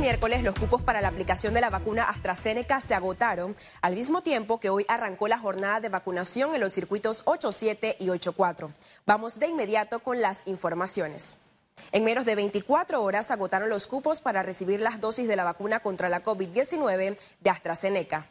miércoles los cupos para la aplicación de la vacuna AstraZeneca se agotaron, al mismo tiempo que hoy arrancó la jornada de vacunación en los circuitos 8.7 y 8.4. Vamos de inmediato con las informaciones. En menos de 24 horas agotaron los cupos para recibir las dosis de la vacuna contra la COVID-19 de AstraZeneca.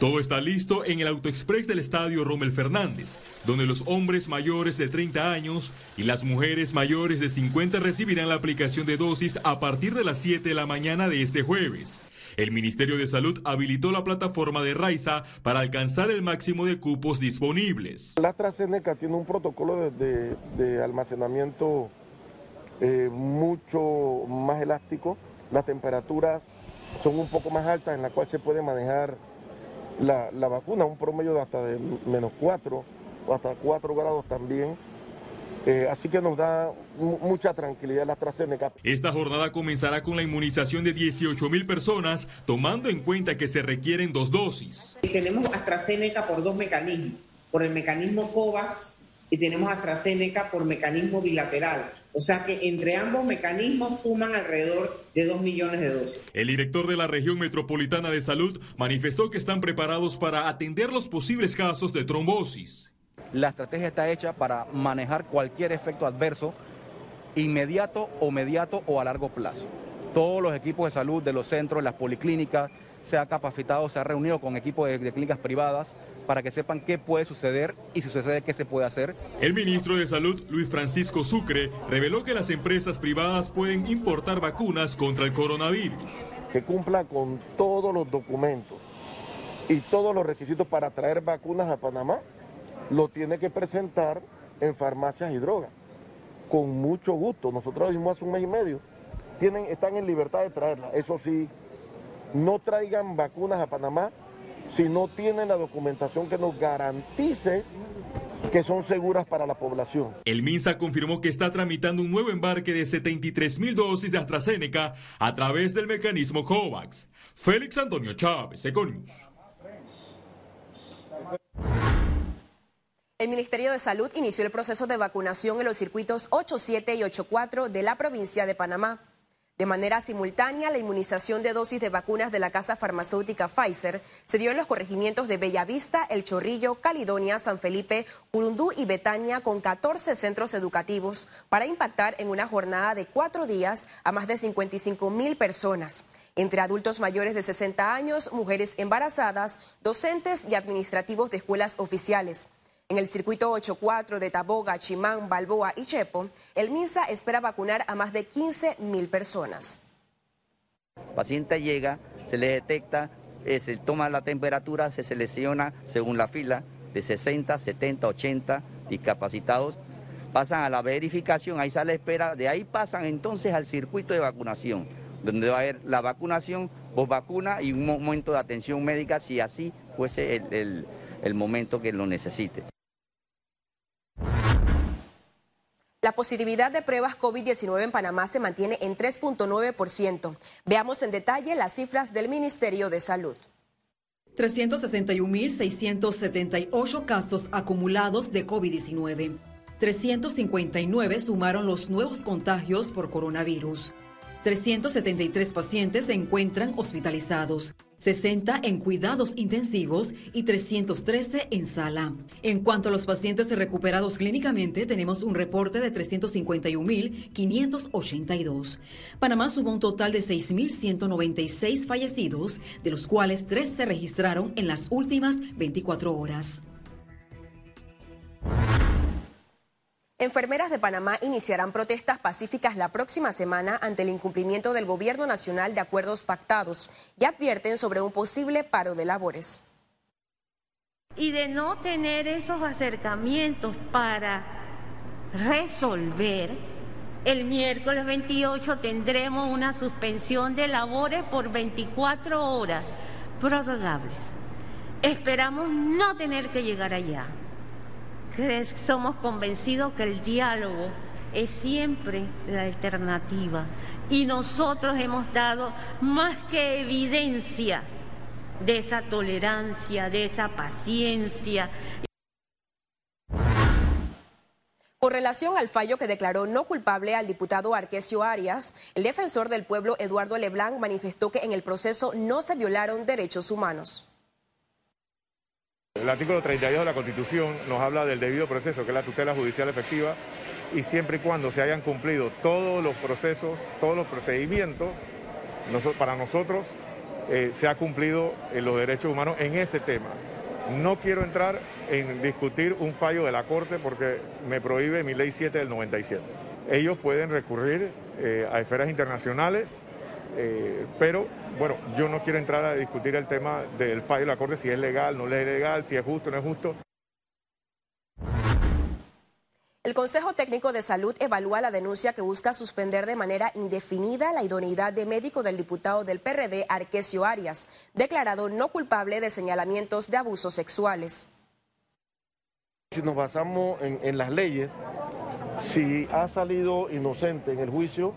Todo está listo en el AutoExpress del Estadio Rommel Fernández, donde los hombres mayores de 30 años y las mujeres mayores de 50 recibirán la aplicación de dosis a partir de las 7 de la mañana de este jueves. El Ministerio de Salud habilitó la plataforma de Raiza para alcanzar el máximo de cupos disponibles. La AstraZeneca tiene un protocolo de, almacenamiento eh, mucho más elástico. Las temperaturas son un poco más altas en la cual se puede manejar la, vacuna, un promedio de hasta de menos 4 o hasta 4 grados también. Eh, así que nos da mucha tranquilidad la AstraZeneca. Esta jornada comenzará con la inmunización de 18 mil personas, tomando en cuenta que se requieren dos dosis. Tenemos AstraZeneca por dos mecanismos, por el mecanismo COVAX y tenemos AstraZeneca por mecanismo bilateral. O sea que entre ambos mecanismos suman alrededor de 2 millones de dosis. El director de la región metropolitana de salud manifestó que están preparados para atender los posibles casos de trombosis. La estrategia está hecha para manejar cualquier efecto adverso inmediato o mediato o a largo plazo. Todos los equipos de salud de los centros, las policlínicas, se ha capacitado, se ha reunido con equipos de, clínicas privadas para que sepan qué puede suceder y si sucede qué se puede hacer. El ministro de Salud, Luis Francisco Sucre, reveló que las empresas privadas pueden importar vacunas contra el coronavirus. Que cumpla con todos los documentos y todos los requisitos para traer vacunas a Panamá, lo tiene que presentar en farmacias y drogas. Con mucho gusto. Nosotros lo hicimos hace un mes y medio. Tienen, están en libertad de traerla. Eso sí, no traigan vacunas a Panamá si no tienen la documentación que nos garantice que son seguras para la población. El MINSA confirmó que está tramitando un nuevo embarque de 73 mil dosis de AstraZeneca a través del mecanismo COVAX. Félix Antonio Chávez, Econius. El Ministerio de Salud inició el proceso de vacunación en los circuitos 87 y 84 de la provincia de Panamá. De manera simultánea, la inmunización de dosis de vacunas de la casa farmacéutica Pfizer se dio en los corregimientos de Bellavista, El Chorrillo, Calidonia, San Felipe, Urundú y Betania con 14 centros educativos para impactar en una jornada de cuatro días a más de 55 mil personas entre adultos mayores de 60 años, mujeres embarazadas, docentes y administrativos de escuelas oficiales. En el circuito 8-4 de Taboga, Chimán, Balboa y Chepo, el MINSA espera vacunar a más de 15 mil personas. El paciente llega, se le detecta, eh, se toma la temperatura, se selecciona según la fila de 60, 70, 80 discapacitados, pasan a la verificación, ahí sale espera, de ahí pasan entonces al circuito de vacunación, donde va a haber la vacunación, post vacuna y un momento de atención médica si así fuese el momento que lo necesite. La positividad de pruebas COVID-19 en Panamá se mantiene en 3.9%. Veamos en detalle las cifras del Ministerio de Salud. 361.678 casos acumulados de COVID-19. 359 sumaron los nuevos contagios por coronavirus. 373 pacientes se encuentran hospitalizados. 60 en cuidados intensivos y 313 en sala. En cuanto a los pacientes recuperados clínicamente, tenemos un reporte de 351.582. Panamá sumó un total de 6.196 fallecidos, de los cuales 3 se registraron en las últimas 24 horas. Enfermeras de Panamá iniciarán protestas pacíficas la próxima semana ante el incumplimiento del Gobierno Nacional de acuerdos pactados y advierten sobre un posible paro de labores. Y de no tener esos acercamientos para resolver, el miércoles 28 tendremos una suspensión de labores por 24 horas prorrogables. Esperamos no tener que llegar allá somos convencidos que el diálogo es siempre la alternativa y nosotros hemos dado más que evidencia de esa tolerancia, de esa paciencia. Con relación al fallo que declaró no culpable al diputado Arquesio Arias, el defensor del pueblo Eduardo Leblanc manifestó que en el proceso no se violaron derechos humanos. El artículo 32 de la Constitución nos habla del debido proceso, que es la tutela judicial efectiva, y siempre y cuando se hayan cumplido todos los procesos, todos los procedimientos, para nosotros eh, se ha cumplido en los derechos humanos en ese tema. No quiero entrar en discutir un fallo de la Corte porque me prohíbe mi ley 7 del 97. Ellos pueden recurrir eh, a esferas internacionales, eh, pero bueno, yo no quiero entrar a discutir el tema del fallo de la Corte, si es legal, no es legal, si es justo, no es justo. El Consejo Técnico de Salud evalúa la denuncia que busca suspender de manera indefinida la idoneidad de médico del diputado del PRD, Arquesio Arias, declarado no culpable de señalamientos de abusos sexuales. Si nos basamos en, las leyes, si ha salido inocente en el juicio,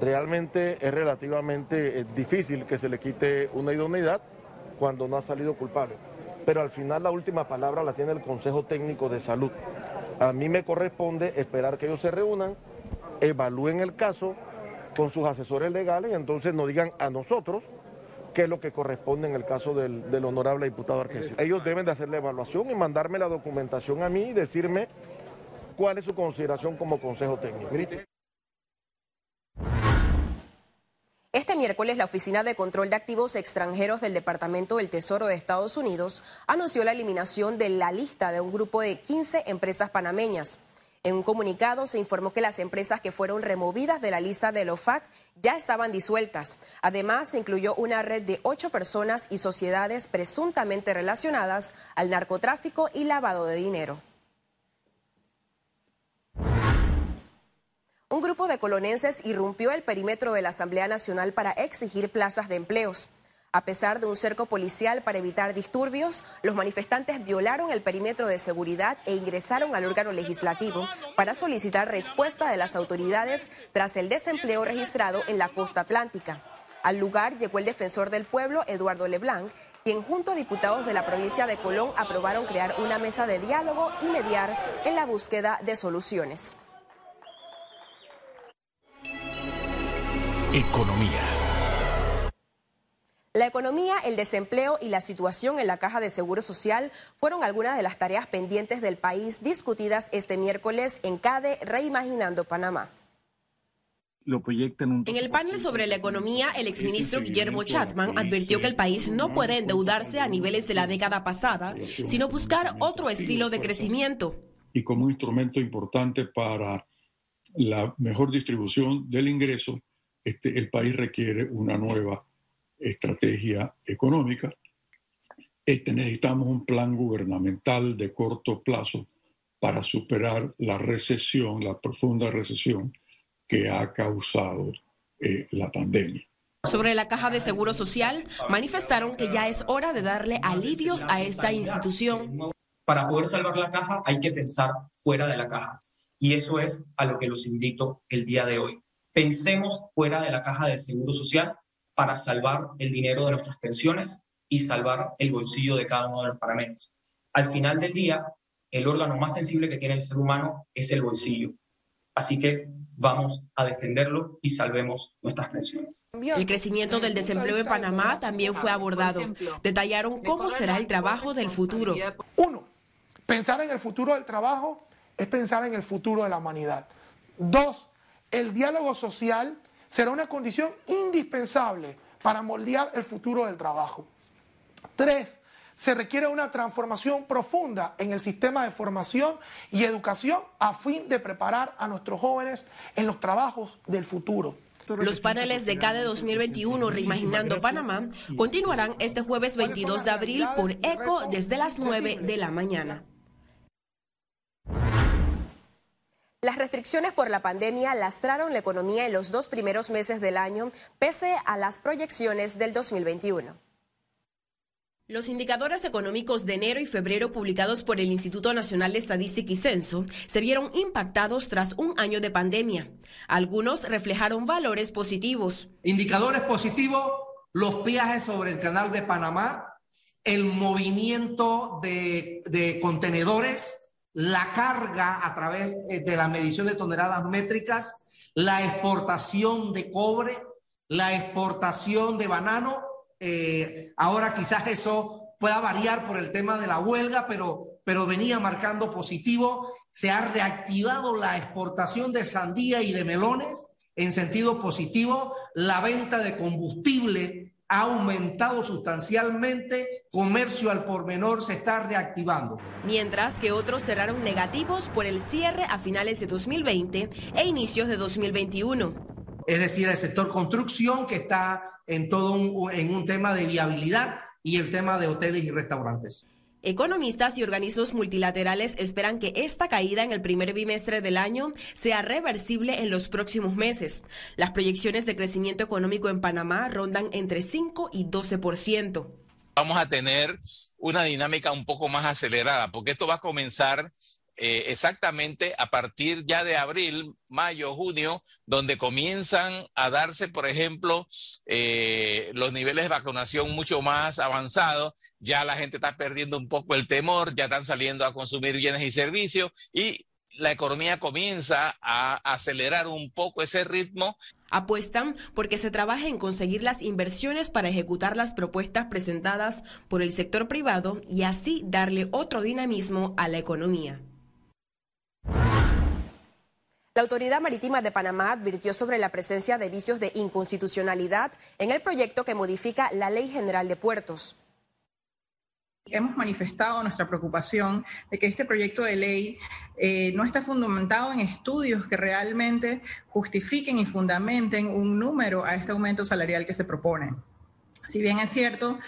realmente es relativamente eh, difícil que se le quite una idoneidad cuando no ha salido culpable. Pero al final la última palabra la tiene el Consejo Técnico de Salud. A mí me corresponde esperar que ellos se reúnan, evalúen el caso con sus asesores legales y entonces nos digan a nosotros qué es lo que corresponde en el caso del, honorable diputado Arquesio. Ellos deben de hacer la evaluación y mandarme la documentación a mí y decirme cuál es su consideración como consejo técnico. Este miércoles, la Oficina de Control de Activos Extranjeros del Departamento del Tesoro de Estados Unidos anunció la eliminación de la lista de un grupo de 15 empresas panameñas. En un comunicado se informó que las empresas que fueron removidas de la lista del OFAC ya estaban disueltas. Además, se incluyó una red de ocho personas y sociedades presuntamente relacionadas al narcotráfico y lavado de dinero. Un grupo de colonenses irrumpió el perímetro de la Asamblea Nacional para exigir plazas de empleos. A pesar de un cerco policial para evitar disturbios, los manifestantes violaron el perímetro de seguridad e ingresaron al órgano legislativo para solicitar respuesta de las autoridades tras el desempleo registrado en la costa atlántica. Al lugar llegó el defensor del pueblo, Eduardo Leblanc, quien junto a diputados de la provincia de Colón aprobaron crear una mesa de diálogo y mediar en la búsqueda de soluciones. Economía. La economía, el desempleo y la situación en la caja de seguro social fueron algunas de las tareas pendientes del país discutidas este miércoles en CADE Reimaginando Panamá. En el panel sobre la economía, el exministro Guillermo Chatman advirtió que el país no puede endeudarse a niveles de la década pasada, sino buscar otro estilo de crecimiento. Y como instrumento importante para la mejor distribución del ingreso, este, el país requiere una nueva estrategia económica. Este, necesitamos un plan gubernamental de corto plazo para superar la recesión, la profunda recesión que ha causado eh, la pandemia. Sobre la caja de seguro social, manifestaron que ya es hora de darle alivios a esta institución. Para poder salvar la caja hay que pensar fuera de la caja. Y eso es a lo que los invito el día de hoy. Pensemos fuera de la caja del Seguro Social para salvar el dinero de nuestras pensiones y salvar el bolsillo de cada uno de los panameños. Al final del día, el órgano más sensible que tiene el ser humano es el bolsillo. Así que vamos a defenderlo y salvemos nuestras pensiones. El crecimiento del desempleo en Panamá también fue abordado. Detallaron cómo será el trabajo del futuro. Uno, pensar en el futuro del trabajo es pensar en el futuro de la humanidad. Dos, el diálogo social será una condición indispensable para moldear el futuro del trabajo. Tres, se requiere una transformación profunda en el sistema de formación y educación a fin de preparar a nuestros jóvenes en los trabajos del futuro. Los paneles de CADE 2021 Reimaginando Panamá continuarán este jueves 22 de abril por ECO desde las 9 de la mañana. Las restricciones por la pandemia lastraron la economía en los dos primeros meses del año, pese a las proyecciones del 2021. Los indicadores económicos de enero y febrero publicados por el Instituto Nacional de Estadística y Censo se vieron impactados tras un año de pandemia. Algunos reflejaron valores positivos. Indicadores positivos, los viajes sobre el canal de Panamá, el movimiento de, de contenedores, la carga a través eh, de la medición de toneladas métricas, la exportación de cobre, la exportación de banano. Eh, ahora quizás eso pueda variar por el tema de la huelga, pero, pero venía marcando positivo. Se ha reactivado la exportación de sandía y de melones en sentido positivo. La venta de combustible ha aumentado sustancialmente, comercio al por menor se está reactivando. Mientras que otros cerraron negativos por el cierre a finales de 2020 e inicios de 2021. Es decir, el sector construcción que está en todo un, en un tema de viabilidad y el tema de hoteles y restaurantes. Economistas y organismos multilaterales esperan que esta caída en el primer bimestre del año sea reversible en los próximos meses. Las proyecciones de crecimiento económico en Panamá rondan entre 5 y 12%. Vamos a tener una dinámica un poco más acelerada, porque esto va a comenzar eh, exactamente a partir ya de abril, mayo, junio, donde comienzan a darse, por ejemplo, eh, los niveles de vacunación mucho más avanzados, ya la gente está perdiendo un poco el temor, ya están saliendo a consumir bienes y servicios y la economía comienza a acelerar un poco ese ritmo. Apuestan porque se trabaja en conseguir las inversiones para ejecutar las propuestas presentadas por el sector privado y así darle otro dinamismo a la economía. La Autoridad Marítima de Panamá advirtió sobre la presencia de vicios de inconstitucionalidad en el proyecto que modifica la Ley General de Puertos. Hemos manifestado nuestra preocupación de que este proyecto de ley eh, no está fundamentado en estudios que realmente justifiquen y fundamenten un número a este aumento salarial que se propone. Si bien es cierto,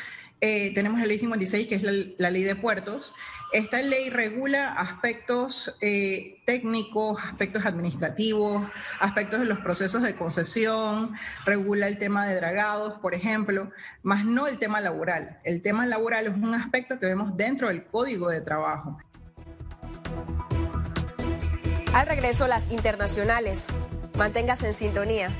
eh, tenemos la ley 56, que es la, ley de puertos. Esta ley regula aspectos eh, técnicos, aspectos administrativos, aspectos de los procesos de concesión, regula el tema de dragados, por ejemplo, más no el tema laboral. El tema laboral es un aspecto que vemos dentro del código de trabajo. Al regreso, las internacionales. Manténgase en sintonía.